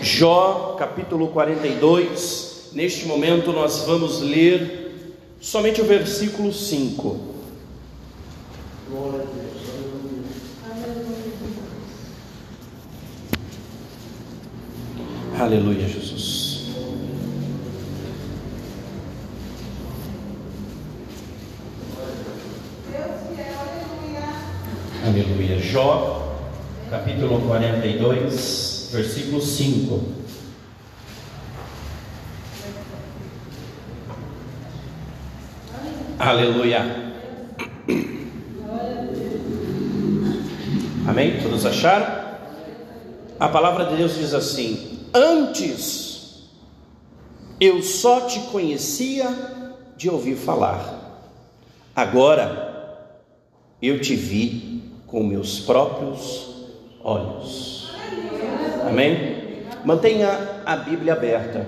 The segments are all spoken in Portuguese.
Jó, capítulo 42. Neste momento nós vamos ler somente o versículo 5. Glória a Deus. Aleluia, Jesus. Aleluia. Jó, capítulo 42, versículo 5. Aleluia. Amém? Todos acharam? A palavra de Deus diz assim: Antes eu só te conhecia de ouvir falar, agora eu te vi com meus próprios olhos. Amém? Mantenha a Bíblia aberta,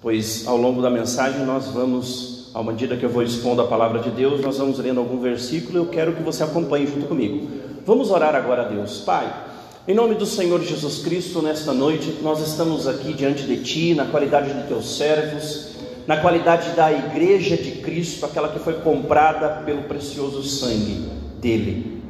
pois ao longo da mensagem nós vamos, à medida que eu vou expondo a palavra de Deus, nós vamos lendo algum versículo. Eu quero que você acompanhe junto comigo. Vamos orar agora a Deus, Pai. Em nome do Senhor Jesus Cristo, nesta noite, nós estamos aqui diante de Ti, na qualidade de Teus servos, na qualidade da Igreja de Cristo, aquela que foi comprada pelo precioso sangue dele.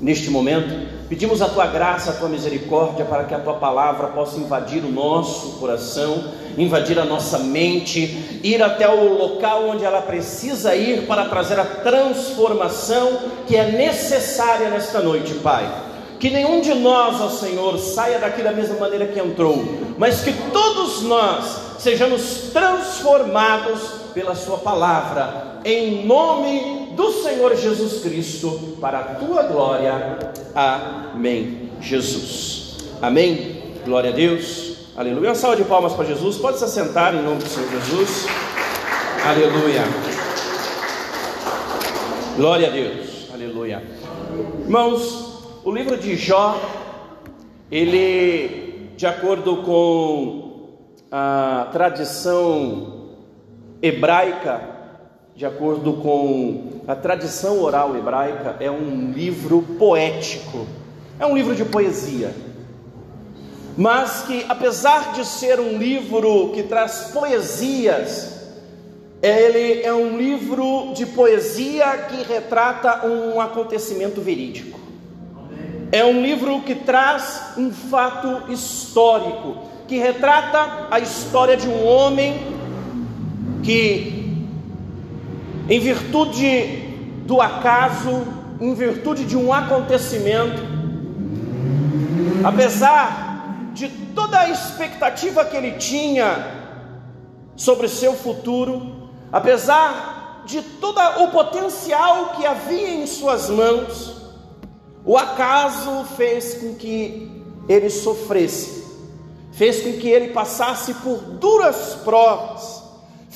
Neste momento, pedimos a Tua graça, a Tua misericórdia, para que a Tua palavra possa invadir o nosso coração, invadir a nossa mente, ir até o local onde ela precisa ir para trazer a transformação que é necessária nesta noite, Pai. Que nenhum de nós, ó Senhor, saia daqui da mesma maneira que entrou, mas que todos nós sejamos transformados pela Sua palavra, em nome do Senhor Jesus Cristo, para a tua glória. Amém. Jesus. Amém. Glória a Deus. Aleluia. Uma salva de palmas para Jesus. Pode se assentar em nome do Senhor Jesus. Aleluia. Glória a Deus. Aleluia. Irmãos, o livro de Jó, ele, de acordo com a tradição hebraica, de acordo com a tradição oral hebraica, é um livro poético, é um livro de poesia. Mas que, apesar de ser um livro que traz poesias, ele é um livro de poesia que retrata um acontecimento verídico. É um livro que traz um fato histórico, que retrata a história de um homem que, em virtude do acaso, em virtude de um acontecimento, apesar de toda a expectativa que ele tinha sobre seu futuro, apesar de todo o potencial que havia em suas mãos, o acaso fez com que ele sofresse, fez com que ele passasse por duras provas,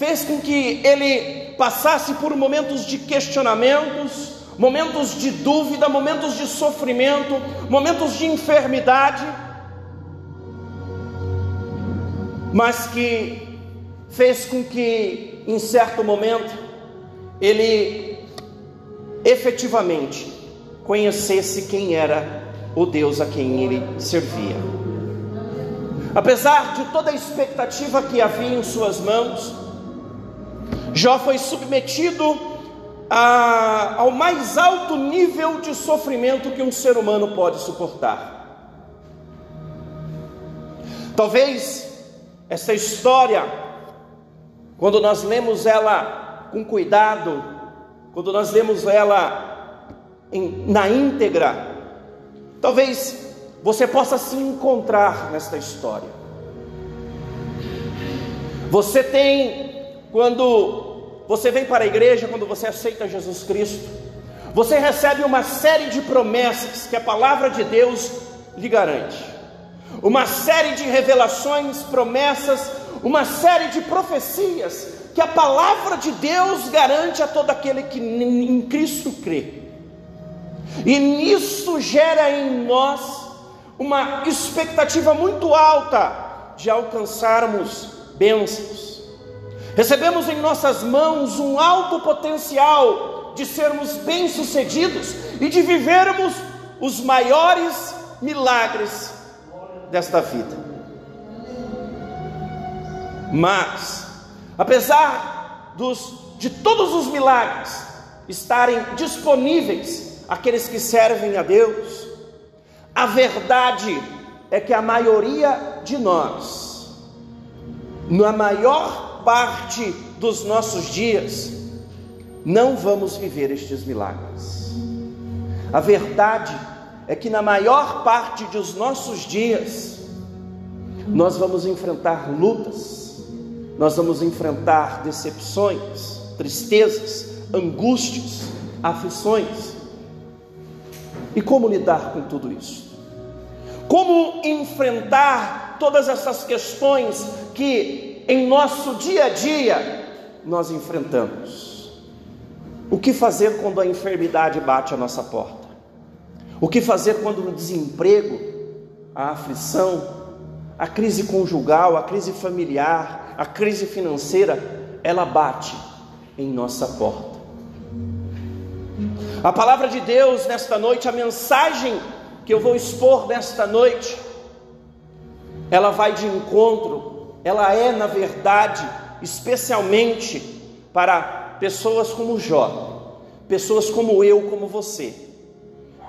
fez com que ele passasse por momentos de questionamentos, momentos de dúvida, momentos de sofrimento, momentos de enfermidade, mas que fez com que, em certo momento, ele efetivamente conhecesse quem era o Deus a quem ele servia. Apesar de toda a expectativa que havia em suas mãos, Jó foi submetido a, ao mais alto nível de sofrimento que um ser humano pode suportar. Talvez essa história, quando nós lemos ela com cuidado, quando nós lemos ela em, na íntegra, talvez você possa se encontrar nesta história. Você tem, quando você vem para a igreja, quando você aceita Jesus Cristo, você recebe uma série de promessas que a palavra de Deus lhe garante, uma série de revelações, promessas, uma série de profecias que a palavra de Deus garante a todo aquele que em Cristo crê. E nisso gera em nós uma expectativa muito alta de alcançarmos bênçãos. Recebemos em nossas mãos um alto potencial de sermos bem-sucedidos e de vivermos os maiores milagres desta vida. Mas, apesar dos, de todos os milagres estarem disponíveis àqueles que servem a Deus, a verdade é que a maioria de nós, na maior parte dos nossos dias, não vamos viver estes milagres. A verdade é que na maior parte dos nossos dias, nós vamos enfrentar lutas, nós vamos enfrentar decepções, tristezas, angústias, aflições. E como lidar com tudo isso? Como enfrentar todas essas questões que em nosso dia a dia nós enfrentamos? O que fazer quando a enfermidade bate a nossa porta? O que fazer quando o desemprego, a aflição, a crise conjugal, a crise familiar, a crise financeira, ela bate em nossa porta. A palavra de Deus nesta noite, a mensagem que eu vou expor nesta noite, ela vai de encontro, ela é, na verdade, especialmente para pessoas como Jó, pessoas como eu, como você,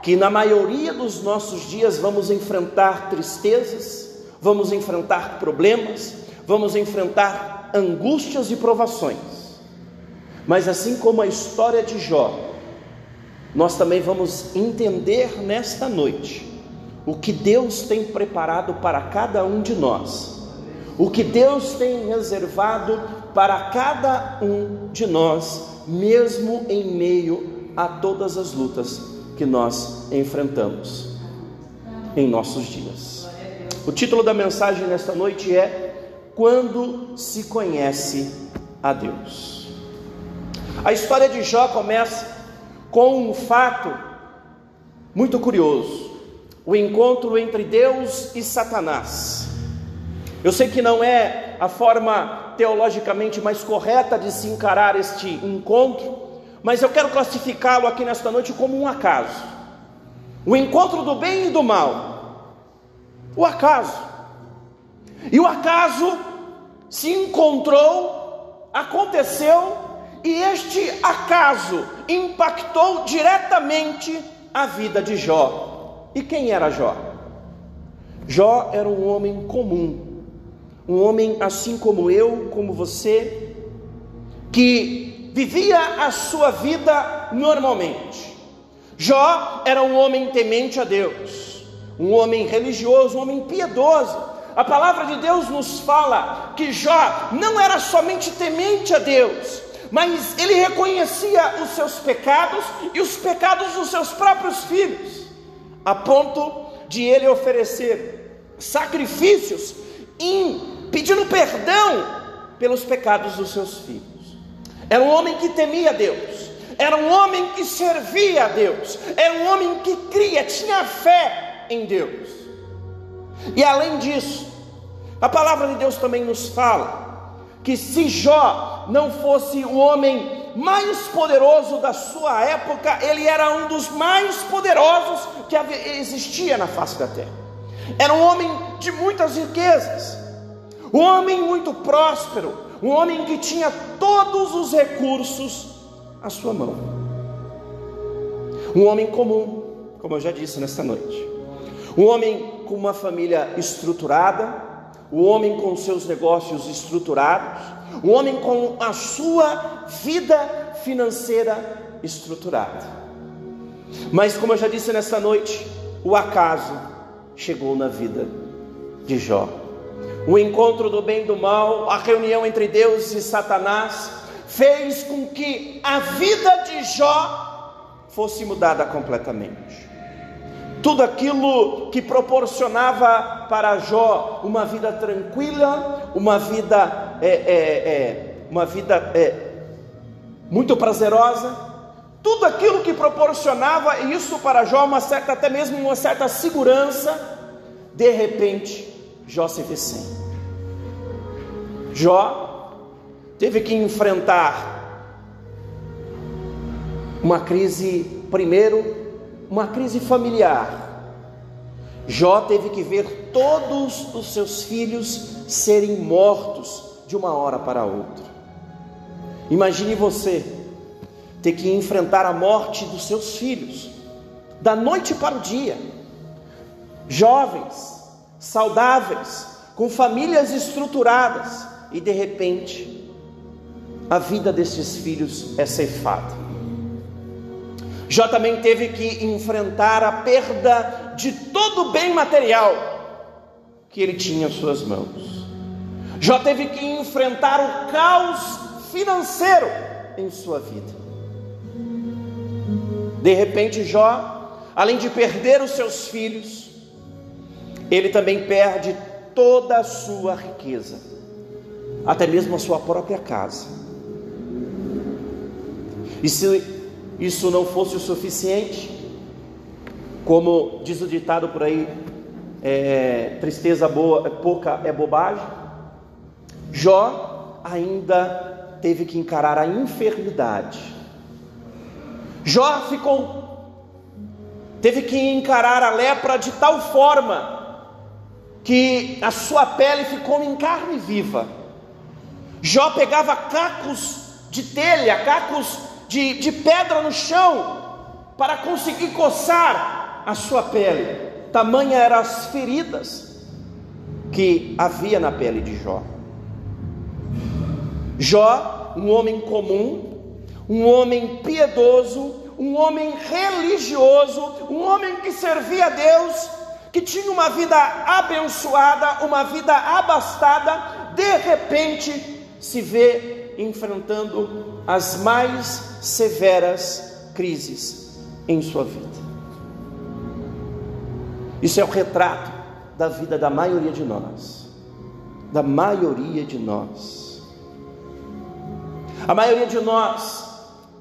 que na maioria dos nossos dias vamos enfrentar tristezas, vamos enfrentar problemas, vamos enfrentar angústias e provações. Mas assim como a história de Jó, nós também vamos entender nesta noite o que Deus tem preparado para cada um de nós, o que Deus tem reservado para cada um de nós, mesmo em meio a todas as lutas que nós enfrentamos em nossos dias. O título da mensagem nesta noite é Quando se conhece a Deus. A história de Jó começa com um fato muito curioso: o encontro entre Deus e Satanás. Eu sei que não é a forma teologicamente mais correta de se encarar este encontro, mas eu quero classificá-lo aqui nesta noite como um acaso. O encontro do bem e do mal, o acaso. E o acaso se encontrou, aconteceu, e este acaso impactou diretamente a vida de Jó. E quem era Jó? Jó era um homem comum, um homem assim como eu, como você, que vivia a sua vida normalmente. Jó era um homem temente a Deus um homem religioso, um homem piedoso. A palavra de Deus nos fala que Jó não era somente temente a Deus, mas ele reconhecia os seus pecados e os pecados dos seus próprios filhos, a ponto de ele oferecer sacrifícios em, pedindo perdão pelos pecados dos seus filhos. Era um homem que temia Deus, era um homem que servia a Deus, era um homem que cria, tinha fé em Deus. E além disso, a palavra de Deus também nos fala que se Jó não fosse o homem mais poderoso da sua época, ele era um dos mais poderosos que existia na face da terra. Era um homem de muitas riquezas, um homem muito próspero, um homem que tinha todos os recursos à sua mão. Um homem comum, como eu já disse nesta noite. Um homem com uma família estruturada, um homem com seus negócios estruturados, um homem com a sua vida financeira estruturada. Mas, como eu já disse nesta noite, o acaso chegou na vida de Jó. O encontro do bem e do mal, a reunião entre Deus e Satanás, fez com que a vida de Jó fosse mudada completamente. Tudo aquilo que proporcionava para Jó uma vida tranquila, uma vida, é, é, é, uma vida é, muito prazerosa, tudo aquilo que proporcionava isso para Jó, uma certa, até mesmo uma certa segurança, de repente Jó se vê sem. Jó teve que enfrentar uma crise, primeiro, uma crise familiar. Jó teve que ver todos os seus filhos serem mortos de uma hora para outra. Imagine você ter que enfrentar a morte dos seus filhos, da noite para o dia. Jovens, saudáveis, com famílias estruturadas, e de repente, a vida desses filhos é ceifada. Jó também teve que enfrentar a perda de todo o bem material que ele tinha em suas mãos. Jó teve que enfrentar o caos financeiro em sua vida. De repente, Jó, além de perder os seus filhos, ele também perde toda a sua riqueza, até mesmo a sua própria casa. E se isso não fosse o suficiente, como diz o ditado por aí, é, tristeza boa, pouca é bobagem, Jó ainda teve que encarar a enfermidade. Jó ficou, teve que encarar a lepra de tal forma que a sua pele ficou em carne viva. Jó pegava cacos de telha, cacos de, de pedra no chão, para conseguir coçar a sua pele. Tamanha eram as feridas que havia na pele de Jó. Jó, um homem comum, um homem piedoso, um homem religioso, um homem que servia a Deus, que tinha uma vida abençoada, uma vida abastada, de repente se vê enfrentando as mais severas crises em sua vida. Isso é o retrato da vida da maioria de nós. Da maioria de nós. A maioria de nós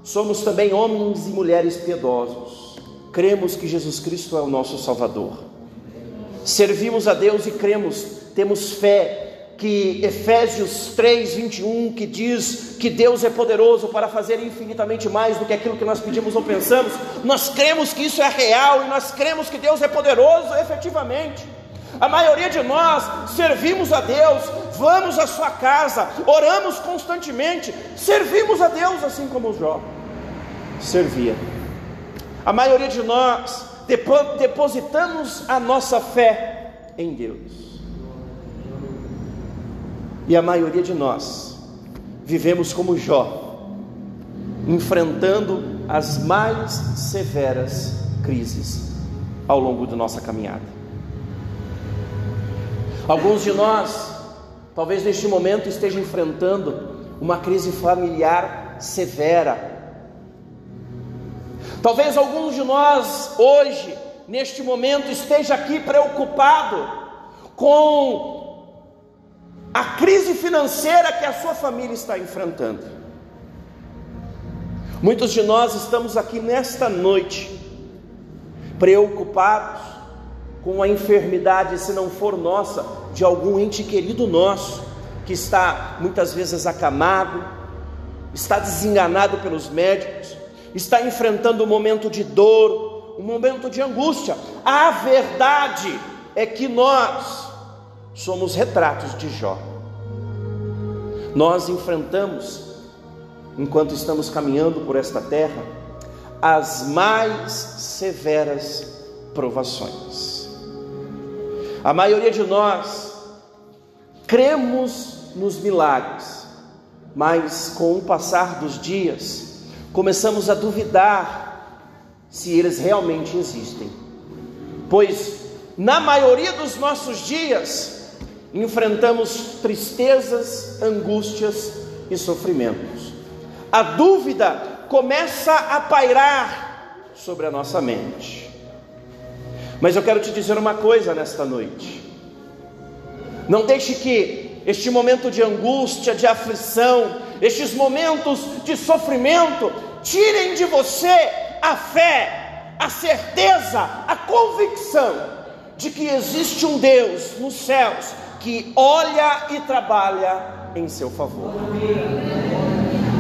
somos também homens e mulheres piedosos. Cremos que Jesus Cristo é o nosso Salvador servimos a Deus e cremos, temos fé que Efésios 3, 21, que diz que Deus é poderoso para fazer infinitamente mais do que aquilo que nós pedimos ou pensamos, nós cremos que isso é real e nós cremos que Deus é poderoso efetivamente. A maioria de nós servimos a Deus, vamos à sua casa, oramos constantemente, servimos a Deus assim como Jó servia. A maioria de nós depositamos a nossa fé em Deus. E a maioria de nós vivemos como Jó, enfrentando as mais severas crises ao longo da nossa caminhada. Alguns de nós, talvez neste momento, estejam enfrentando uma crise familiar severa, Talvez alguns de nós hoje, neste momento, esteja aqui preocupado com a crise financeira que a sua família está enfrentando. Muitos de nós estamos aqui nesta noite preocupados com a enfermidade, se não for nossa, de algum ente querido nosso, que está muitas vezes acamado, está desenganado pelos médicos, está enfrentando um momento de dor, um momento de angústia. A verdade é que nós somos retratos de Jó. Nós enfrentamos, enquanto estamos caminhando por esta terra, as mais severas provações. A maioria de nós cremos nos milagres, mas com o passar dos dias, começamos a duvidar se eles realmente existem, pois na maioria dos nossos dias enfrentamos tristezas, angústias e sofrimentos. A dúvida começa a pairar sobre a nossa mente. Mas eu quero te dizer uma coisa nesta noite. Não deixe que este momento de angústia, de aflição, estes momentos de sofrimento, tirem de você a fé, a certeza, a convicção de que existe um Deus nos céus que olha e trabalha em seu favor.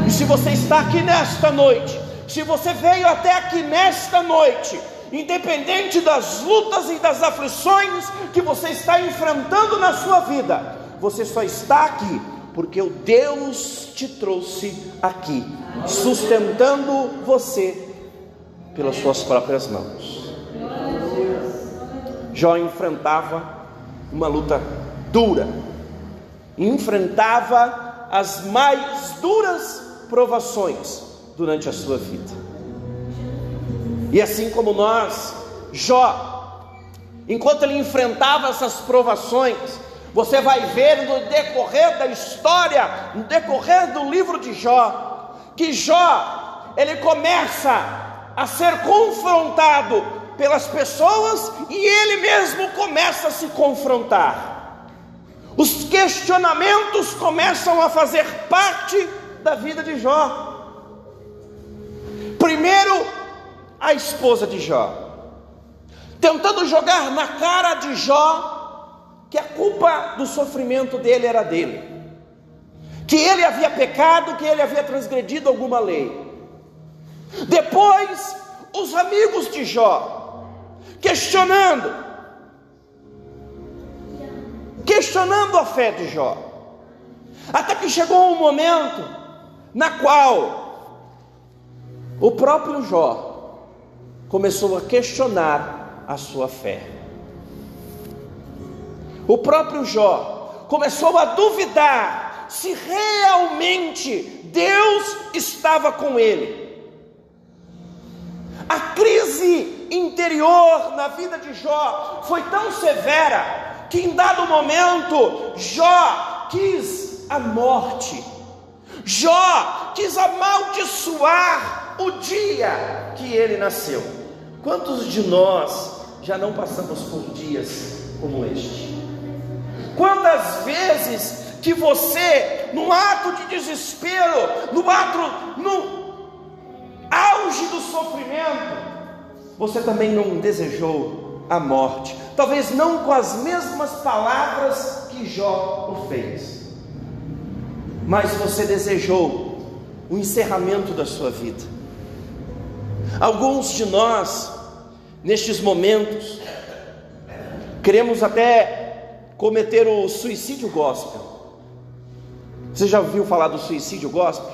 E se você está aqui nesta noite, se você veio até aqui nesta noite, independente das lutas e das aflições que você está enfrentando na sua vida, você só está aqui porque o Deus te trouxe aqui, sustentando você pelas suas próprias mãos. Jó enfrentava uma luta dura, enfrentava as mais duras provações durante a sua vida. E assim como nós, Jó, enquanto ele enfrentava essas provações, você vai ver no decorrer da história, no decorrer do livro de Jó, que Jó, ele começa a ser confrontado pelas pessoas e ele mesmo começa a se confrontar. Os questionamentos começam a fazer parte da vida de Jó. Primeiro, a esposa de Jó, tentando jogar na cara de Jó que a culpa do sofrimento dele era dele, que ele havia pecado, que ele havia transgredido alguma lei. Depois, os amigos de Jó, questionando, questionando a fé de Jó, até que chegou um momento na qual o próprio Jó começou a questionar a sua fé o próprio Jó começou a duvidar se realmente Deus estava com ele. A crise interior na vida de Jó foi tão severa que em dado momento Jó quis a morte. Jó quis amaldiçoar o dia que ele nasceu. Quantos de nós já não passamos por dias como este? Quantas vezes que você, no ato de desespero, no ato, no auge do sofrimento, você também não desejou a morte, talvez não com as mesmas palavras que Jó o fez, mas você desejou o encerramento da sua vida. Alguns de nós, nestes momentos, queremos até cometer o suicídio gospel. Você já ouviu falar do suicídio gospel?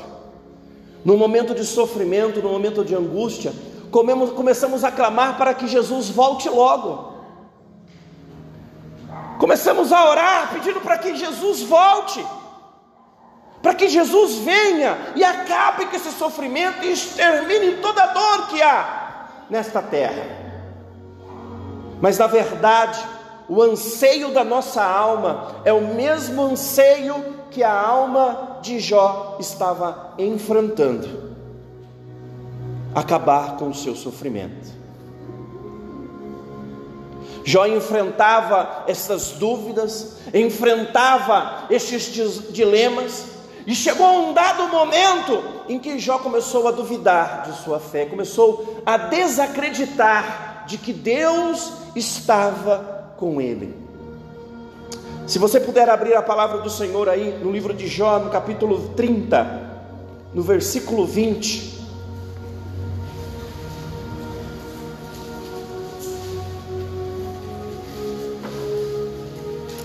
No momento de sofrimento, no momento de angústia, comemos, começamos a clamar para que Jesus volte logo. Começamos a orar pedindo para que Jesus volte, para que Jesus venha e acabe com esse sofrimento e extermine toda a dor que há nesta terra. Mas na verdade, o anseio da nossa alma é o mesmo anseio que a alma de Jó estava enfrentando acabar com o seu sofrimento. Jó enfrentava essas dúvidas, enfrentava estes dilemas, e chegou um dado momento em que Jó começou a duvidar de sua fé, começou a desacreditar de que Deus estava com ele. Se você puder abrir a palavra do Senhor aí no livro de Jó, no capítulo 30, no versículo 20.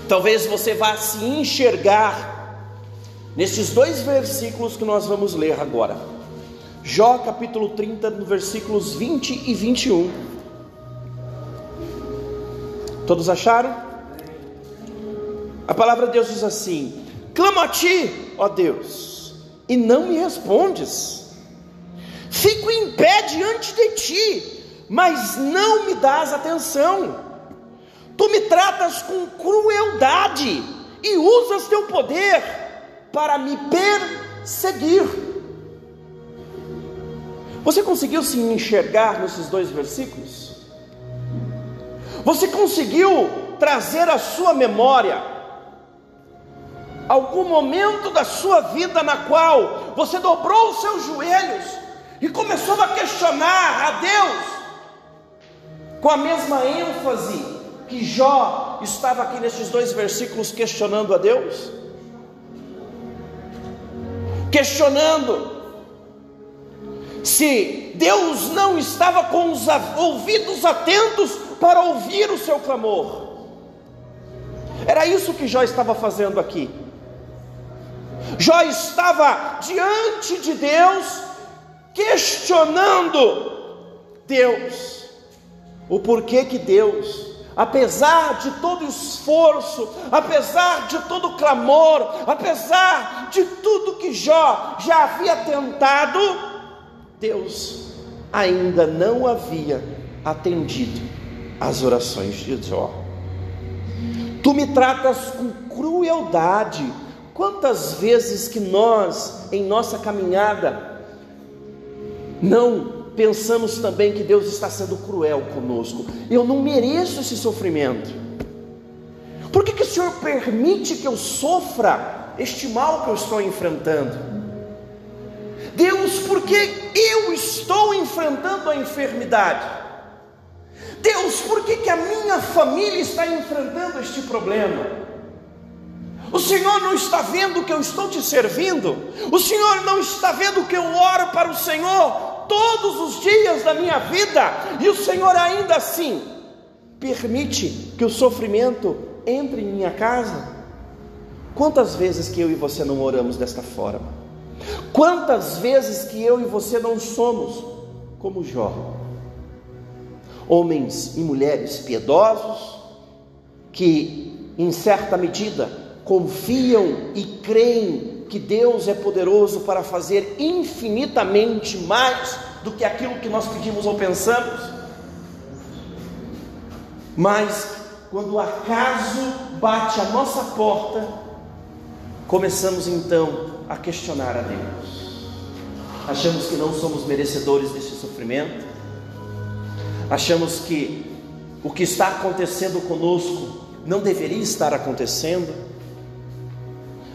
Talvez você vá se enxergar nesses dois versículos que nós vamos ler agora. Jó capítulo 30, no versículos 20 e 21. Todos acharam? A palavra de Deus diz assim: Clamo a ti, ó Deus, e não me respondes. Fico em pé diante de ti, mas não me dás atenção. Tu me tratas com crueldade e usas teu poder para me perseguir. Você conseguiu se enxergar nesses dois versículos? Você conseguiu trazer à sua memória algum momento da sua vida na qual você dobrou os seus joelhos e começou a questionar a Deus com a mesma ênfase que Jó estava aqui nesses dois versículos questionando a Deus? Questionando se Deus não estava com os ouvidos atentos para ouvir o seu clamor. Era isso que Jó estava fazendo aqui. Jó estava diante de Deus, questionando Deus, o porquê que Deus apesar de todo esforço, apesar de todo clamor, apesar de tudo que Jó já havia tentado, Deus ainda não havia atendido as orações de Jó. Tu me tratas com crueldade. Quantas vezes que nós, em nossa caminhada, não pensamos também que Deus está sendo cruel conosco. Eu não mereço esse sofrimento. Por que, que o Senhor permite que eu sofra este mal que eu estou enfrentando? Deus, por que eu estou enfrentando a enfermidade? Deus, por que, que a minha família está enfrentando este problema? O Senhor não está vendo que eu estou te servindo? O Senhor não está vendo que eu oro para o Senhor todos os dias da minha vida, e o Senhor ainda assim permite que o sofrimento entre em minha casa. Quantas vezes que eu e você não oramos desta forma? Quantas vezes que eu e você não somos como Jó? Homens e mulheres piedosos que em certa medida confiam e creem que Deus é poderoso para fazer infinitamente mais do que aquilo que nós pedimos ou pensamos. Mas quando o acaso bate a nossa porta, começamos então a questionar a Deus. Achamos que não somos merecedores desse sofrimento. Achamos que o que está acontecendo conosco não deveria estar acontecendo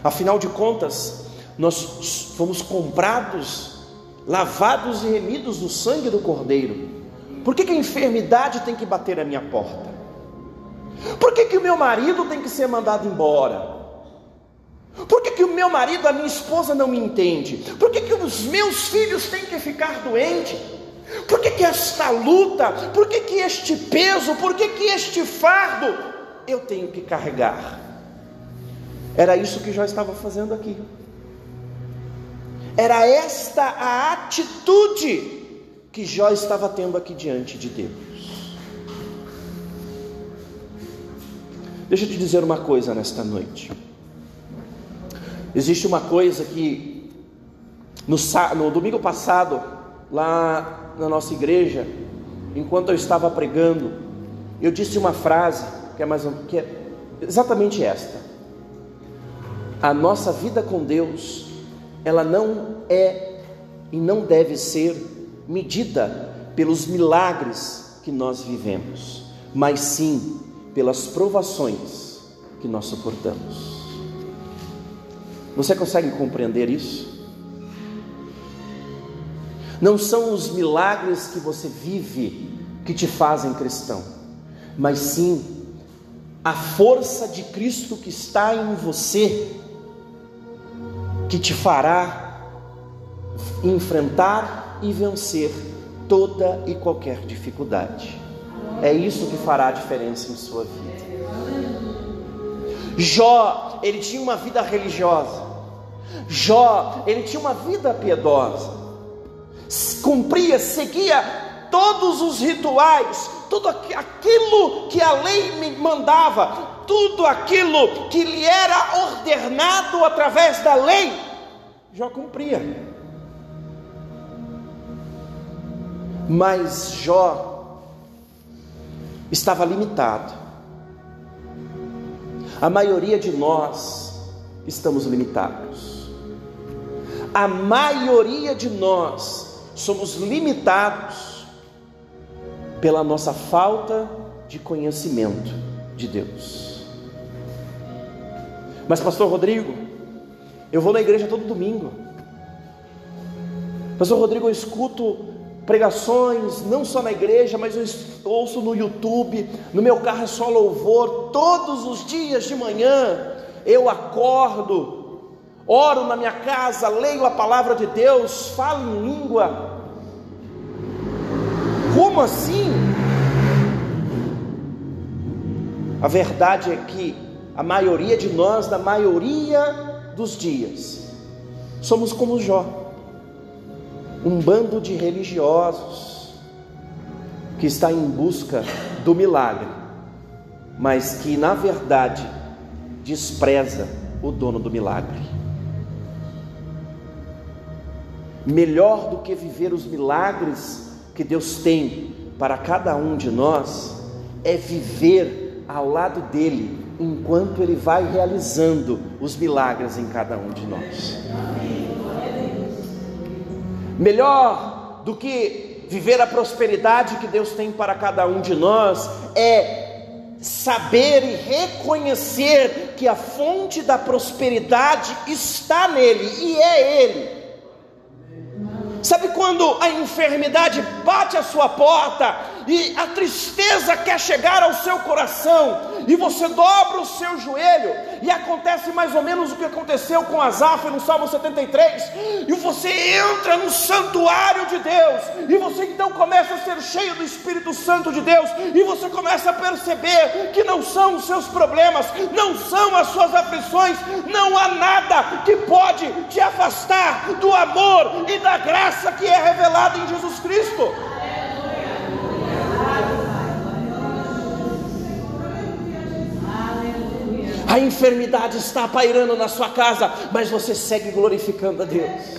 Afinal de contas, nós fomos comprados, lavados e remidos no sangue do Cordeiro. Por que, que a enfermidade tem que bater a minha porta? Por que, que o meu marido tem que ser mandado embora? Por que, que o meu marido, a minha esposa não me entende? Por que, que os meus filhos têm que ficar doentes? Por que, que esta luta? Por que, que este peso? Por que, que este fardo eu tenho que carregar? Era isso que Jó estava fazendo aqui. Era esta a atitude que Jó estava tendo aqui diante de Deus. Deixa eu te dizer uma coisa nesta noite. Existe uma coisa que no, no domingo passado, lá na nossa igreja, enquanto eu estava pregando, eu disse uma frase que é, mais, que é exatamente esta a nossa vida com Deus, ela não é e não deve ser medida pelos milagres que nós vivemos, mas sim pelas provações que nós suportamos. Você consegue compreender isso? Não são os milagres que você vive que te fazem cristão, mas sim a força de Cristo que está em você que te fará enfrentar e vencer toda e qualquer dificuldade. É isso que fará a diferença em sua vida. Jó, ele tinha uma vida religiosa. Jó, ele tinha uma vida piedosa. Cumpria, seguia todos os rituais, tudo aquilo que a lei me mandava, tudo aquilo que lhe era ordenado através da lei, Jó cumpria. Mas Jó estava limitado. A maioria de nós estamos limitados. A maioria de nós somos limitados pela nossa falta de conhecimento de Deus. Mas, Pastor Rodrigo, eu vou na igreja todo domingo. Pastor Rodrigo, eu escuto pregações, não só na igreja, mas eu ouço no YouTube, no meu carro é só louvor, todos os dias de manhã eu acordo, oro na minha casa, leio a palavra de Deus, falo em língua. Como assim? A verdade é que a maioria de nós, na maioria dos dias, Somos como Jó, um bando de religiosos que está em busca do milagre, mas que na verdade despreza o dono do milagre. Melhor do que viver os milagres que Deus tem para cada um de nós é viver ao lado dele enquanto ele vai realizando os milagres em cada um de nós. Melhor do que viver a prosperidade que Deus tem para cada um de nós é saber e reconhecer que a fonte da prosperidade está nele e é ele. Sabe quando a enfermidade bate a sua porta e a tristeza quer chegar ao seu coração, e você dobra o seu joelho, e acontece mais ou menos o que aconteceu com Asaf no Salmo 73, e você entra no santuário de Deus, e você então começa a ser cheio do Espírito Santo de Deus, e você começa a perceber que não são os seus problemas, não são as suas aflições, não há nada que pode te afastar do amor e da graça que é revelada em Jesus Cristo. A enfermidade está pairando na sua casa, mas você segue glorificando a Deus.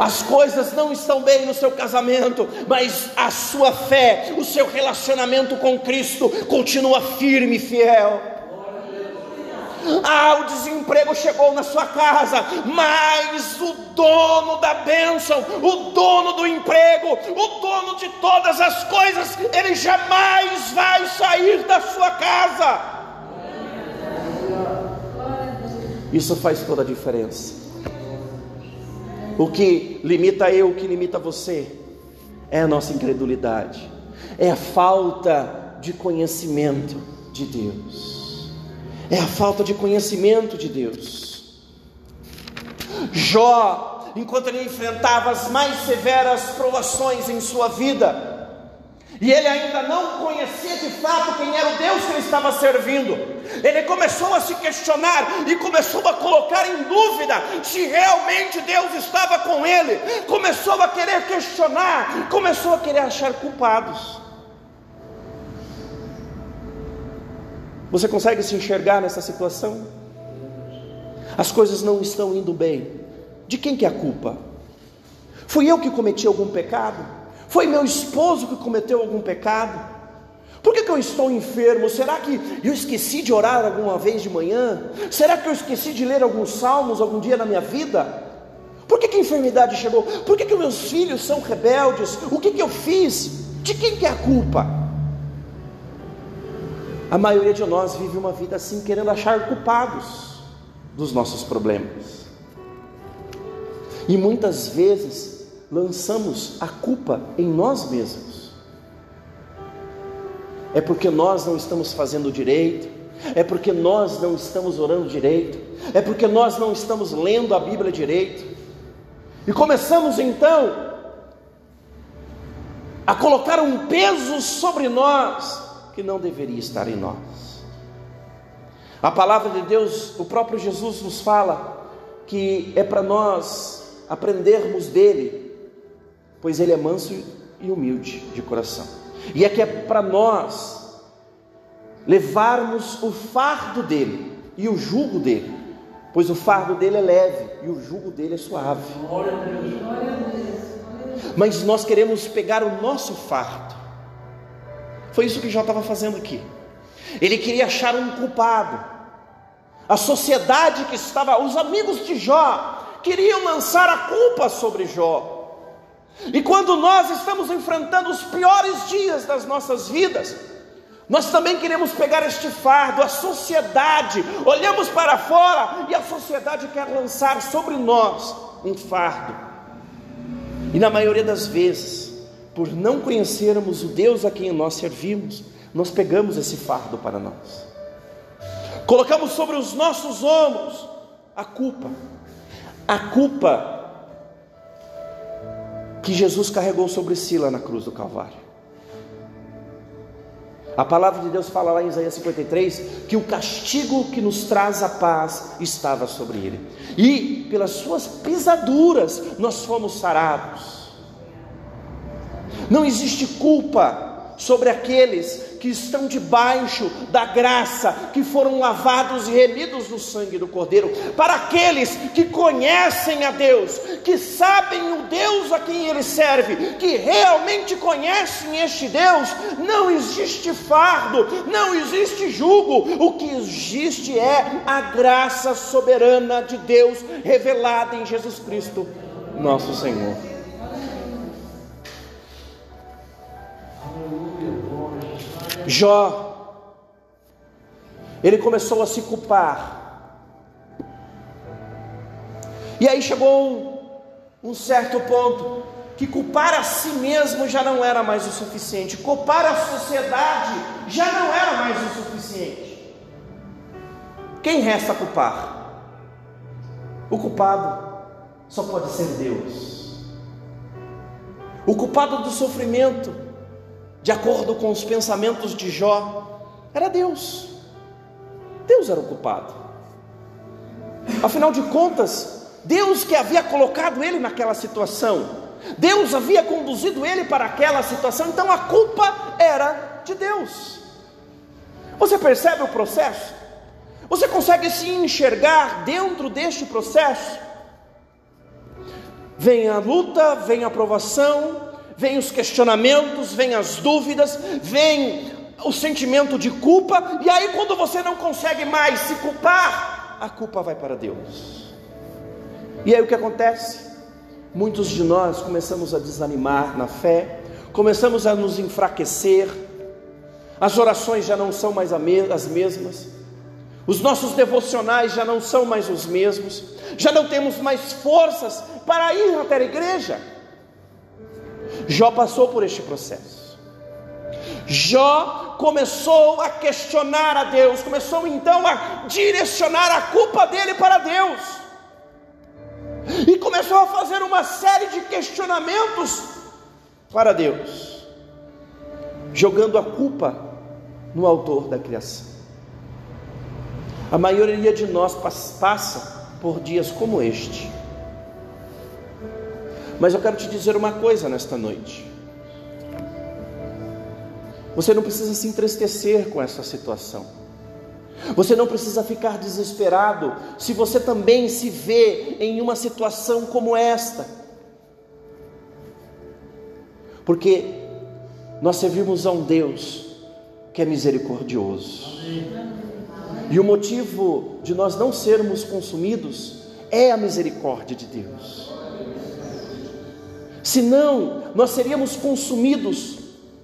As coisas não estão bem no seu casamento, mas a sua fé, o seu relacionamento com Cristo continua firme e fiel. Ah, o desemprego chegou na sua casa, mas o dono da bênção, o dono do emprego, o dono de todas as coisas, ele jamais vai sair da sua casa. Isso faz toda a diferença. O que limita eu, o que limita você, é a nossa incredulidade, é a falta de conhecimento de Deus, é a falta de conhecimento de Deus. Jó, enquanto ele enfrentava as mais severas provações em sua vida, e ele ainda não conhecia de fato quem era o Deus que ele estava servindo. Ele começou a se questionar e começou a colocar em dúvida se realmente Deus estava com ele. Começou a querer questionar, começou a querer achar culpados. Você consegue se enxergar nessa situação? As coisas não estão indo bem. De quem que é a culpa? Fui eu que cometi algum pecado? Foi meu esposo que cometeu algum pecado? Por que, que, eu estou enfermo? Será que eu esqueci de orar alguma vez de manhã? Será que eu esqueci de ler alguns salmos algum dia na minha vida? Por que, que a enfermidade chegou? Por que, que meus filhos são rebeldes? O que, que eu fiz? De quem que é a culpa? A maioria de nós vive uma vida assim, querendo achar culpados dos nossos problemas. E muitas vezes lançamos a culpa em nós mesmos. É porque nós não estamos fazendo direito, é porque nós não estamos orando direito, é porque nós não estamos lendo a Bíblia direito. E começamos então a colocar um peso sobre nós que não deveria estar em nós. A palavra de Deus, o próprio Jesus nos fala que é para nós aprendermos dele pois ele é manso e humilde de coração. E é que é para nós levarmos o fardo dele e o jugo dele, pois o fardo dele é leve e o jugo dele é suave. Mas nós queremos pegar o nosso fardo. Foi isso que Jó estava fazendo aqui. Ele queria achar um culpado. A sociedade que estava, os amigos de Jó, queriam lançar a culpa sobre Jó. E quando nós estamos enfrentando os piores dias das nossas vidas, nós também queremos pegar este fardo, a sociedade, olhamos para fora e a sociedade quer lançar sobre nós um fardo. E na maioria das vezes, por não conhecermos o Deus a quem nós servimos, nós pegamos esse fardo para nós. Colocamos sobre os nossos ombros a culpa. A culpa que Jesus carregou sobre si lá na cruz do Calvário. A palavra de Deus fala lá em Isaías 53 que o castigo que nos traz a paz estava sobre ele, e pelas suas pisaduras nós fomos sarados. Não existe culpa sobre aqueles que estão debaixo da graça, que foram lavados e remidos no sangue do Cordeiro, para aqueles que conhecem a Deus, que sabem o Deus a quem ele serve, que realmente conhecem este Deus, não existe fardo, não existe jugo, o que existe é a graça soberana de Deus revelada em Jesus Cristo, nosso Senhor. Jó, ele começou a se culpar. E aí chegou um, um certo ponto que culpar a si mesmo já não era mais o suficiente, culpar a sociedade já não era mais o suficiente. Quem resta culpar? O culpado só pode ser Deus. O culpado do sofrimento de acordo com os pensamentos de Jó, era Deus. Deus era o culpado. Afinal de contas, Deus que havia colocado ele naquela situação, Deus havia conduzido ele para aquela situação, então a culpa era de Deus. Você percebe o processo? Você consegue se enxergar dentro deste processo? Vem a luta, vem a provação, vem os questionamentos, vem as dúvidas, vem o sentimento de culpa, e aí quando você não consegue mais se culpar, a culpa vai para Deus. E aí o que acontece? Muitos de nós começamos a desanimar na fé, começamos a nos enfraquecer, as orações já não são mais as mesmas, os nossos devocionais já não são mais os mesmos, já não temos mais forças para ir até a igreja. Jó passou por este processo. Jó começou a questionar a Deus, começou então a direcionar a culpa dele para Deus, e começou a fazer uma série de questionamentos para Deus, jogando a culpa no Autor da criação. A maioria de nós passa por dias como este mas eu quero te dizer uma coisa nesta noite. Você não precisa se entristecer com essa situação. Você não precisa ficar desesperado se você também se vê em uma situação como esta. Porque nós servimos a um Deus que é misericordioso. E o motivo de nós não sermos consumidos é a misericórdia de Deus. Senão, nós seríamos consumidos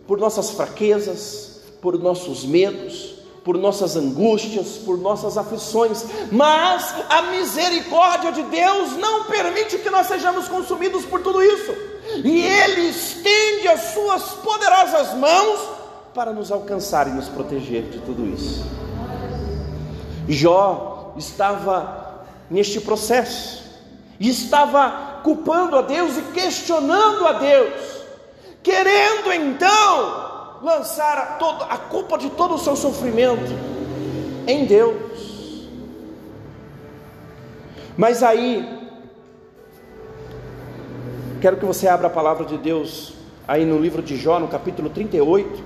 por nossas fraquezas, por nossos medos, por nossas angústias, por nossas aflições, mas a misericórdia de Deus não permite que nós sejamos consumidos por tudo isso, e Ele estende as Suas poderosas mãos para nos alcançar e nos proteger de tudo isso. Jó estava neste processo, e estava culpando a Deus e questionando a Deus, querendo então lançar a, todo, a culpa de todo o seu sofrimento em Deus. Mas aí, quero que você abra a palavra de Deus aí no livro de Jó, no capítulo 38,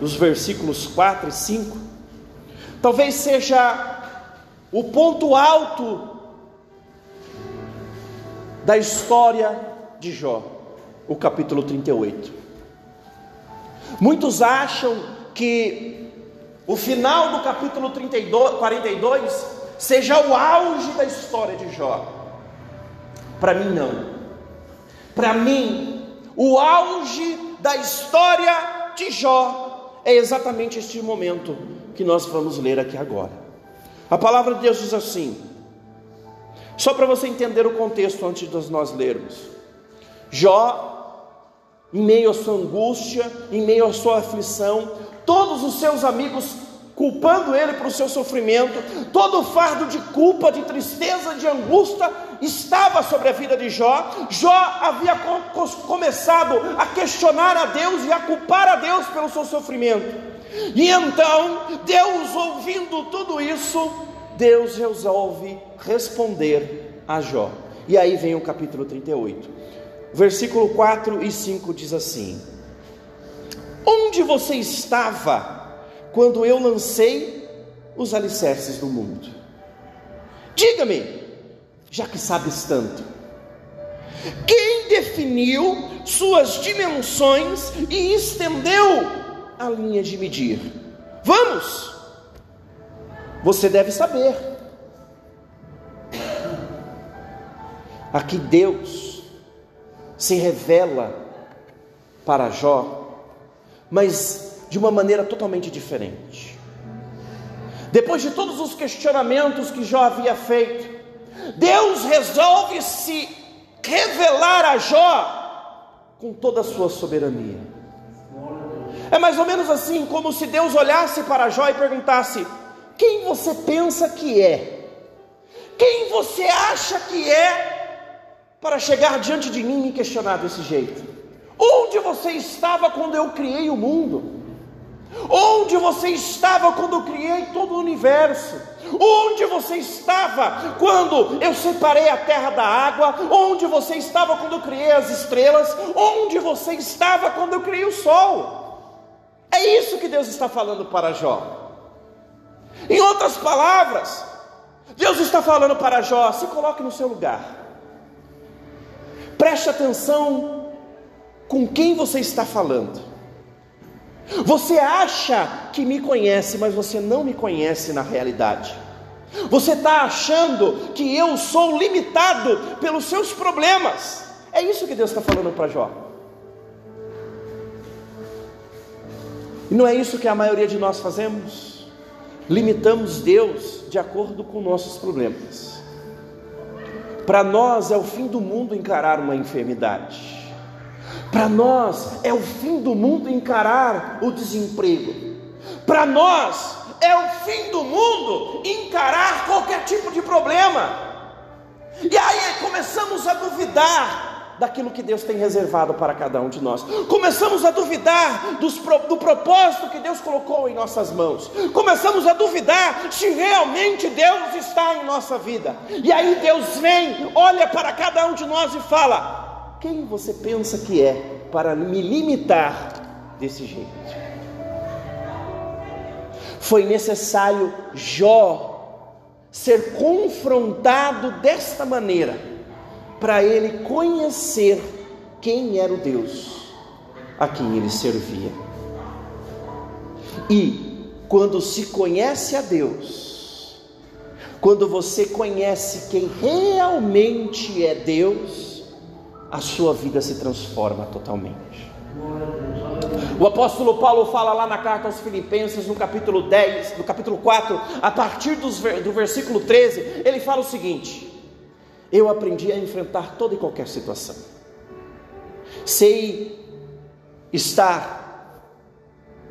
os versículos 4 e 5. Talvez seja o ponto alto da história de Jó, o capítulo 38. Muitos acham que o final do capítulo 32, 42 seja o auge da história de Jó. Para mim, não. Para mim, o auge da história de Jó é exatamente este momento que nós vamos ler aqui agora. A palavra de Deus diz assim: só para você entender o contexto antes de nós lermos. Jó, em meio à sua angústia, em meio à sua aflição, todos os seus amigos culpando ele por seu sofrimento, todo o fardo de culpa, de tristeza, de angústia estava sobre a vida de Jó. Jó havia começado a questionar a Deus e a culpar a Deus pelo seu sofrimento. E então, Deus ouvindo tudo isso, Deus resolve responder a Jó. E aí vem o capítulo 38. Versículo 4 e 5 diz assim: Onde você estava quando eu lancei os alicerces do mundo? Diga-me, já que sabes tanto, quem definiu suas dimensões e estendeu a linha de medir? Vamos! Você deve saber. Aqui Deus se revela para Jó, mas de uma maneira totalmente diferente. Depois de todos os questionamentos que Jó havia feito, Deus resolve se revelar a Jó com toda a sua soberania. É mais ou menos assim como se Deus olhasse para Jó e perguntasse: Quem você pensa que é? Quem você acha que é para chegar diante de mim e me questionar desse jeito? Onde você estava quando eu criei o mundo? Onde você estava quando eu criei todo o universo? Onde você estava quando eu separei a terra da água? Onde você estava quando eu criei as estrelas? Onde você estava quando eu criei o sol? É isso que Deus está falando para Jó. Em outras palavras, Deus está falando para Jó: se coloque no seu lugar, preste atenção com quem você está falando. Você acha que me conhece, mas você não me conhece na realidade. Você está achando que eu sou limitado pelos seus problemas. É isso que Deus está falando para Jó. E não é isso que a maioria de nós fazemos? Limitamos Deus de acordo com nossos problemas. Para nós é o fim do mundo encarar uma enfermidade. Para nós é o fim do mundo encarar o desemprego. Para nós é o fim do mundo encarar qualquer tipo de problema. E aí começamos a duvidar daquilo que Deus tem reservado para cada um de nós. Começamos a duvidar dos, do propósito que Deus colocou em nossas mãos. Começamos a duvidar se realmente Deus está em nossa vida. E aí Deus vem, olha para cada um de nós e fala: quem você pensa que é para me limitar desse jeito? Foi necessário Jó ser confrontado desta maneira, para ele conhecer quem era o Deus a quem ele servia. E quando se conhece a Deus, quando você conhece quem realmente é Deus, a sua vida se transforma totalmente. O apóstolo Paulo fala lá na carta aos Filipenses, no capítulo 10, no capítulo 4, a partir dos, do versículo 13, ele fala o seguinte: Eu aprendi a enfrentar toda e qualquer situação. Sei estar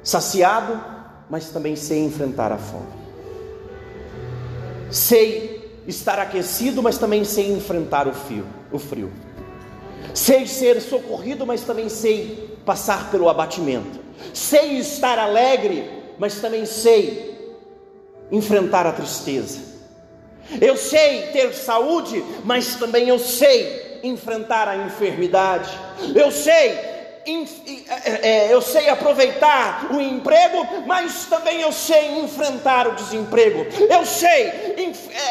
saciado, mas também sei enfrentar a fome. Sei estar aquecido, mas também sei enfrentar o frio, o frio. Sei ser socorrido, mas também sei passar pelo abatimento. Sei estar alegre, mas também sei enfrentar a tristeza. Eu sei ter saúde, mas também eu sei enfrentar a enfermidade. Eu sei é, é, eu sei aproveitar o emprego, mas também eu sei enfrentar o desemprego. Eu sei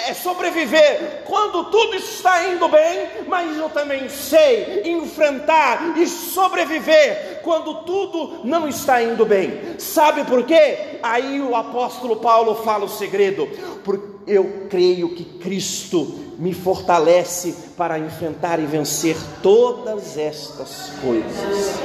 é, sobreviver quando tudo está indo bem, mas eu também sei enfrentar e sobreviver quando tudo não está indo bem. Sabe por quê? Aí o apóstolo Paulo fala o segredo. Porque eu creio que Cristo me fortalece para enfrentar e vencer todas estas coisas.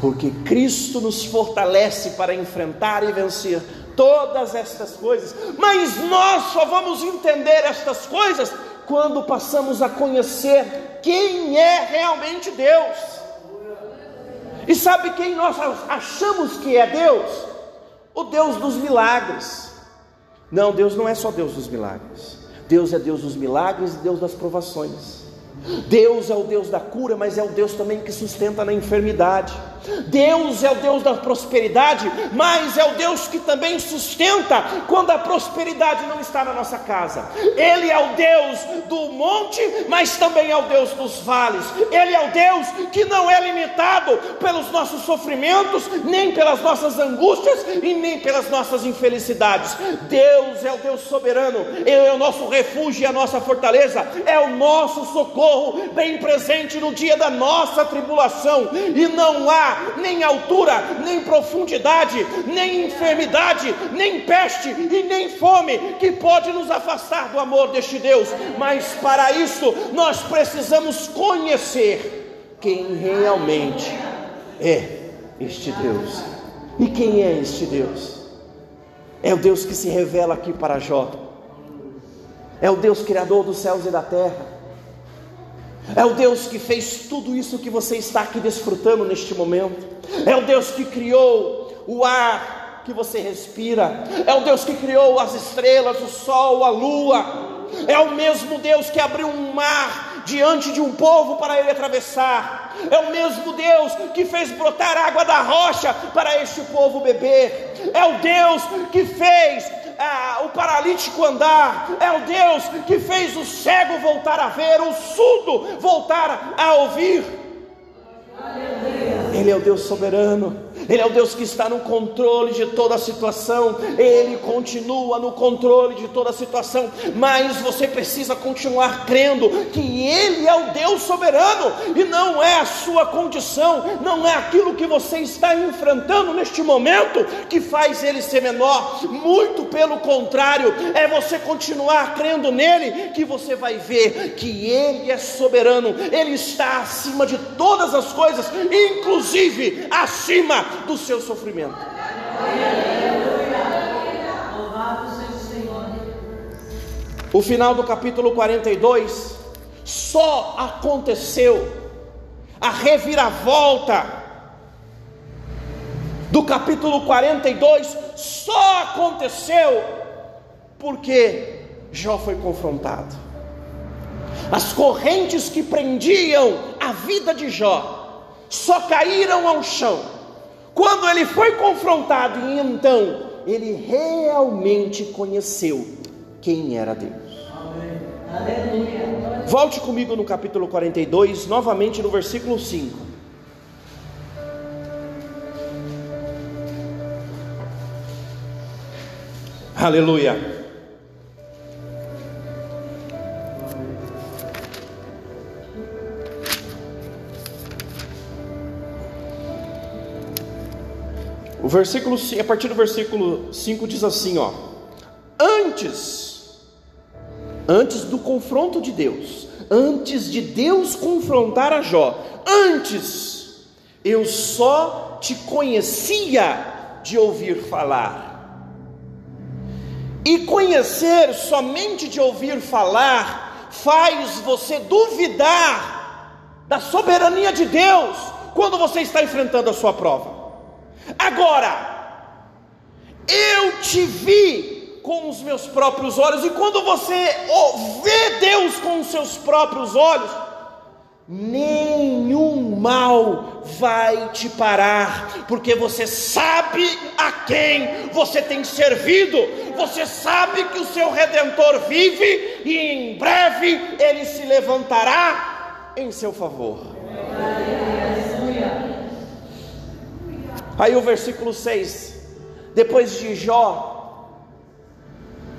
Porque Cristo nos fortalece para enfrentar e vencer todas estas coisas, mas nós só vamos entender estas coisas quando passamos a conhecer quem é realmente Deus. E sabe quem nós achamos que é Deus? O Deus dos milagres. Não, Deus não é só Deus dos milagres. Deus é Deus dos milagres e Deus das provações. Deus é o Deus da cura, mas é o Deus também que sustenta na enfermidade. Deus é o Deus da prosperidade, mas é o Deus que também sustenta quando a prosperidade não está na nossa casa. Ele é o Deus do monte, mas também é o Deus dos vales. Ele é o Deus que não é limitado pelos nossos sofrimentos, nem pelas nossas angústias e nem pelas nossas infelicidades. Deus é o Deus soberano, Ele é o nosso refúgio e a nossa fortaleza, é o nosso socorro bem presente no dia da nossa tribulação, e não há nem altura, nem profundidade, nem enfermidade, nem peste e nem fome que pode nos afastar do amor deste Deus, mas para isso nós precisamos conhecer quem realmente é este Deus. E quem é este Deus? É o Deus que se revela aqui para Jó. É o Deus criador dos céus e da terra. É o Deus que fez tudo isso que você está aqui desfrutando neste momento. É o Deus que criou o ar que você respira. É o Deus que criou as estrelas, o sol, a lua. É o mesmo Deus que abriu um mar diante de um povo para ele atravessar. É o mesmo Deus que fez brotar água da rocha para este povo beber. É o Deus que fez ah, o paralítico andar, é o Deus que fez o cego voltar a ver, o surdo voltar a ouvir. Ele é o Deus soberano. Ele é o Deus que está no controle de toda a situação, Ele continua no controle de toda a situação, mas você precisa continuar crendo que Ele é o Deus soberano e não é a sua condição, não é aquilo que você está enfrentando neste momento que faz Ele ser menor, muito pelo contrário, é você continuar crendo nele que você vai ver que Ele é soberano, Ele está acima de todas as coisas, inclusive acima do seu sofrimento. O final do capítulo 42 só aconteceu a reviravolta do capítulo 42 só aconteceu porque Jó foi confrontado. As correntes que prendiam a vida de Jó só caíram ao chão quando ele foi confrontado, e então ele realmente conheceu quem era Deus. Volte comigo no capítulo 42, novamente no versículo 5. Aleluia. Versículo, a partir do versículo 5 diz assim, ó: Antes antes do confronto de Deus, antes de Deus confrontar a Jó, antes eu só te conhecia de ouvir falar. E conhecer somente de ouvir falar faz você duvidar da soberania de Deus quando você está enfrentando a sua prova. Agora, eu te vi com os meus próprios olhos, e quando você vê Deus com os seus próprios olhos, nenhum mal vai te parar, porque você sabe a quem você tem servido, você sabe que o seu redentor vive e em breve ele se levantará em seu favor. Aí o versículo 6, depois de Jó,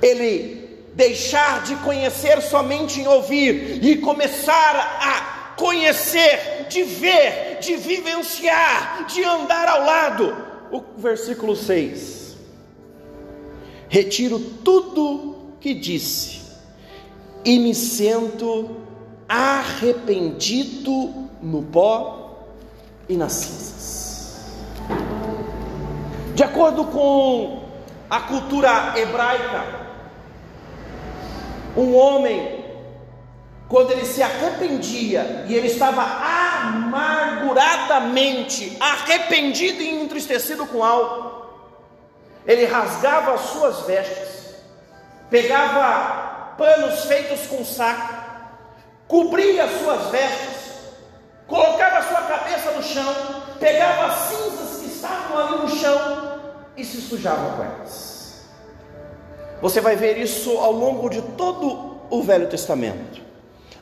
ele deixar de conhecer somente em ouvir e começar a conhecer, de ver, de vivenciar, de andar ao lado. O versículo 6: Retiro tudo que disse e me sento arrependido no pó e nas cinzas. De acordo com a cultura hebraica, um homem, quando ele se arrependia e ele estava amarguradamente arrependido e entristecido com algo, ele rasgava as suas vestes, pegava panos feitos com saco, cobria as suas vestes, colocava a sua cabeça no chão pegava as cinzas que estavam ali no chão e se sujava com elas. Você vai ver isso ao longo de todo o Velho Testamento.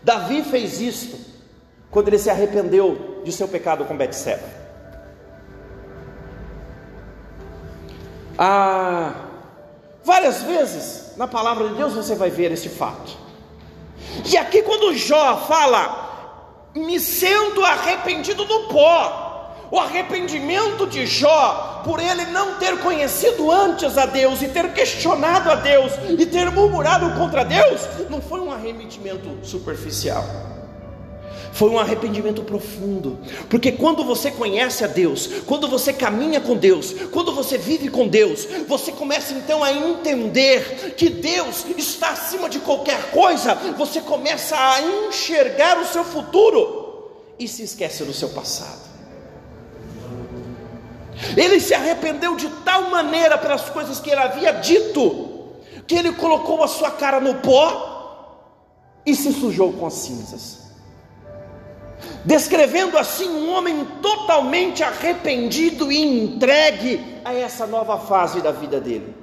Davi fez isto quando ele se arrependeu de seu pecado com Betseba. Ah, várias vezes na palavra de Deus você vai ver esse fato. E aqui quando Jó fala, me sinto arrependido do pó. O arrependimento de Jó, por ele não ter conhecido antes a Deus e ter questionado a Deus e ter murmurado contra Deus, não foi um arrependimento superficial foi um arrependimento profundo, porque quando você conhece a Deus, quando você caminha com Deus, quando você vive com Deus, você começa então a entender que Deus está acima de qualquer coisa, você começa a enxergar o seu futuro e se esquece do seu passado. Ele se arrependeu de tal maneira pelas coisas que ele havia dito, que ele colocou a sua cara no pó e se sujou com as cinzas descrevendo assim um homem totalmente arrependido e entregue a essa nova fase da vida dele.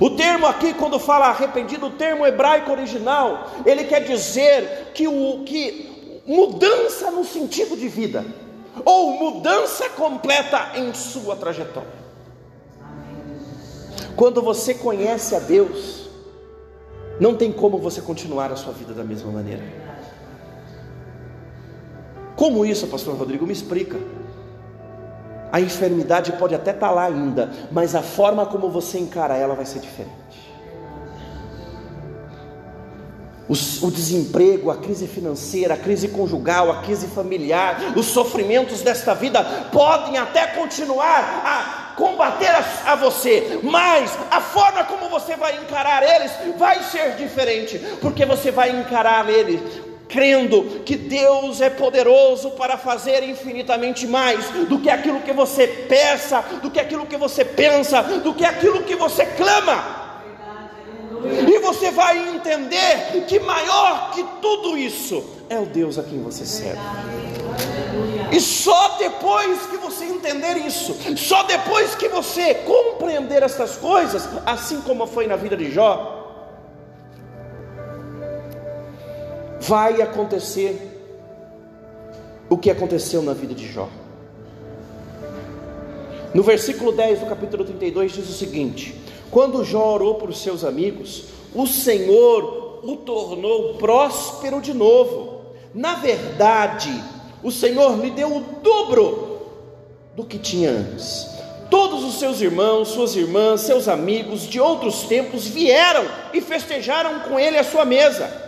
O termo aqui, quando fala arrependido, o termo hebraico original, ele quer dizer que o que mudança no sentido de vida, ou mudança completa em sua trajetória. Quando você conhece a Deus, não tem como você continuar a sua vida da mesma maneira. Como isso, pastor Rodrigo? Me explica. A enfermidade pode até estar tá lá ainda, mas a forma como você encara ela vai ser diferente. O, desemprego, a crise financeira, a crise conjugal, a crise familiar, os sofrimentos desta vida podem até continuar a combater a, a você, mas a forma como você vai encarar eles vai ser diferente, porque você vai encarar eles crendo que Deus é poderoso para fazer infinitamente mais do que aquilo que você peça, do que aquilo que você pensa, do que aquilo que você clama. E você vai entender que maior que tudo isso é o Deus a quem você serve. E só depois que você entender isso, só depois que você compreender estas coisas, assim como foi na vida de Jó, vai acontecer o que aconteceu na vida de Jó. No versículo 10 do capítulo 32 diz o seguinte: Quando Jó orou por seus amigos, o Senhor o tornou próspero de novo. Na verdade, o Senhor lhe deu o dobro do que tinha antes. Todos os seus irmãos, suas irmãs, seus amigos de outros tempos vieram e festejaram com ele a sua mesa.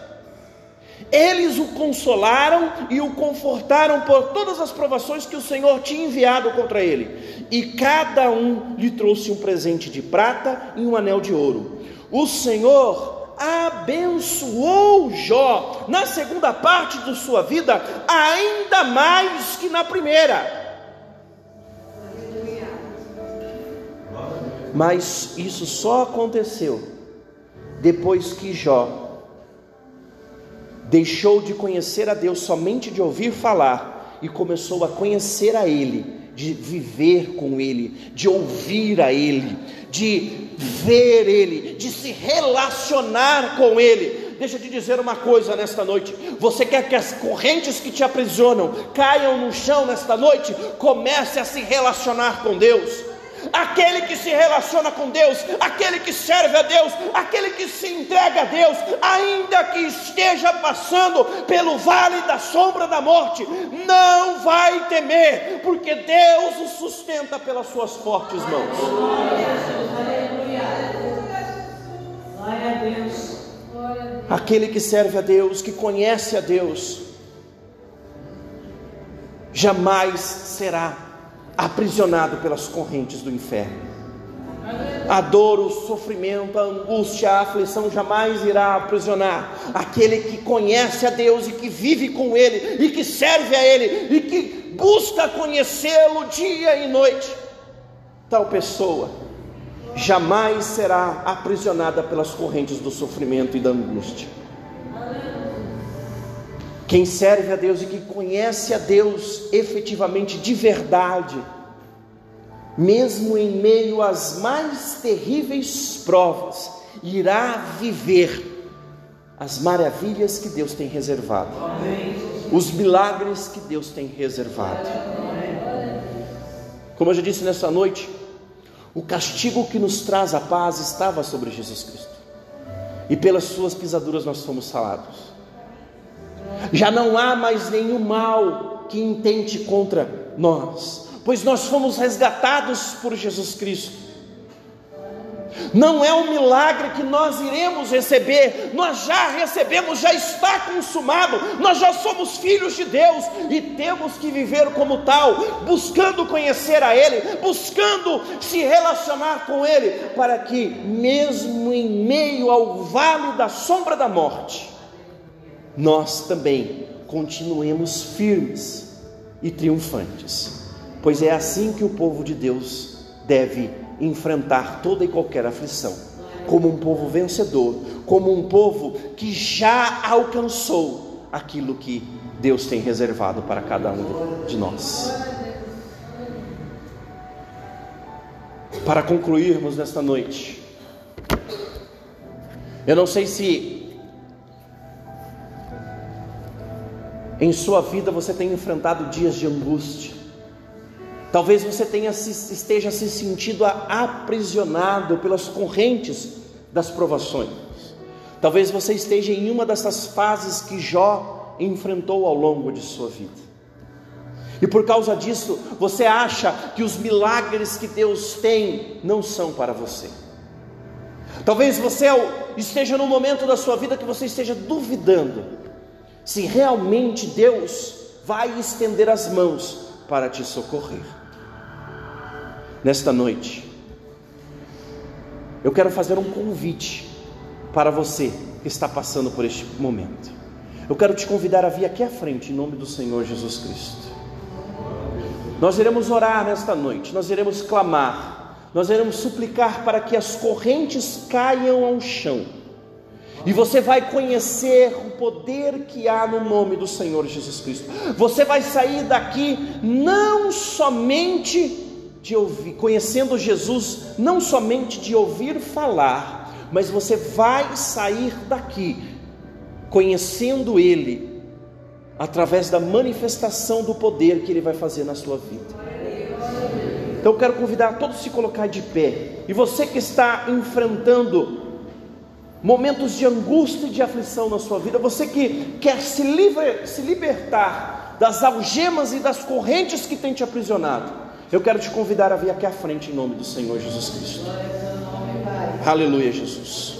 Eles o consolaram e o confortaram por todas as provações que o Senhor tinha enviado contra ele. E cada um lhe trouxe um presente de prata e um anel de ouro. O Senhor abençoou Jó na segunda parte de sua vida, ainda mais que na primeira. Mas isso só aconteceu depois que Jó deixou de conhecer a Deus somente de ouvir falar e começou a conhecer a Ele, de viver com Ele, de ouvir a Ele, de ver Ele, de se relacionar com Ele. Deixa eu te dizer uma coisa nesta noite. Você quer que as correntes que te aprisionam caiam no chão nesta noite? Comece a se relacionar com Deus aquele que se relaciona com Deus, aquele que serve a Deus, aquele que se entrega a Deus, ainda que esteja passando pelo vale da sombra da morte, não vai temer, porque Deus o sustenta pelas suas fortes mãos. Aquele que serve a Deus, que conhece a Deus, jamais será aprisionado pelas correntes do inferno. A dor, o sofrimento, a angústia, a aflição jamais irá aprisionar aquele que conhece a Deus e que vive com Ele e que serve a Ele e que busca conhecê-lo dia e noite. Tal pessoa jamais será aprisionada pelas correntes do sofrimento e da angústia. Quem serve a Deus e que conhece a Deus efetivamente de verdade, mesmo em meio às mais terríveis provas, irá viver as maravilhas que Deus tem reservado, os milagres que Deus tem reservado. Como eu já disse nessa noite, o castigo que nos traz a paz estava sobre Jesus Cristo, e pelas suas pisaduras nós fomos salados. Já não há mais nenhum mal que intente contra nós, pois nós fomos resgatados por Jesus Cristo. Não é um milagre que nós iremos receber, nós já recebemos, já está consumado, nós já somos filhos de Deus e temos que viver como tal, buscando conhecer a Ele, buscando se relacionar com Ele, para que, mesmo em meio ao vale da sombra da morte, nós também continuemos firmes e triunfantes, pois é assim que o povo de Deus deve enfrentar toda e qualquer aflição, como um povo vencedor, como um povo que já alcançou aquilo que Deus tem reservado para cada um de nós. Para concluirmos nesta noite, eu não sei se em sua vida você tem enfrentado dias de angústia, Talvez você tenha se, esteja se sentindo aprisionado pelas correntes das provações. Talvez você esteja em uma dessas fases que Jó enfrentou ao longo de sua vida. E por causa disso, você acha que os milagres que Deus tem não são para você. Talvez você esteja num momento da sua vida que você esteja duvidando se realmente Deus vai estender as mãos para te socorrer nesta noite, eu quero fazer um convite para você que está passando por este momento. Eu quero te convidar a vir aqui à frente, em nome do Senhor Jesus Cristo. Nós iremos orar nesta noite, nós iremos clamar, nós iremos suplicar para que as correntes caiam ao chão. E você vai conhecer o poder que há no nome do Senhor Jesus Cristo. Você vai sair daqui não somente de ouvir, conhecendo Jesus, não somente de ouvir falar, mas você vai sair daqui conhecendo Ele, através da manifestação do poder que Ele vai fazer na sua vida. Então eu quero convidar todos a se colocar de pé, e você que está enfrentando momentos de angústia e de aflição na sua vida, você que quer se, livre, se libertar das algemas e das correntes que tem te aprisionado, eu quero te convidar a vir aqui à frente em nome do Senhor Jesus Cristo. Aleluia, Jesus.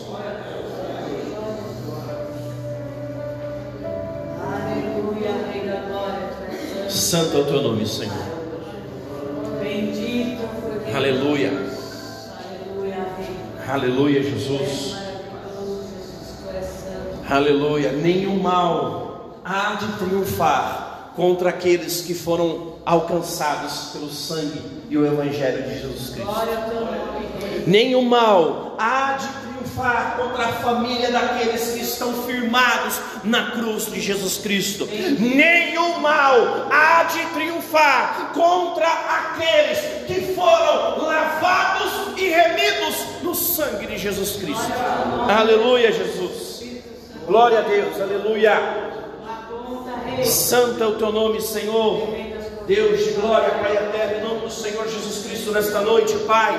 Santo é o teu nome, Senhor. Bendito. Aleluia. Aleluia, Jesus. Aleluia. Nenhum mal há de triunfar contra aqueles que foram alcançados pelo sangue e o Evangelho de Jesus Cristo. Nenhum mal há de triunfar contra a família daqueles que estão firmados na cruz de Jesus Cristo. Nenhum mal há de triunfar contra aqueles que foram lavados e remidos no sangue de Jesus Cristo. Aleluia, Jesus. Glória a Deus, aleluia. Santo é o teu nome, Senhor. Deus de glória, Pai eterno, em nome do Senhor Jesus Cristo, nesta noite, Pai.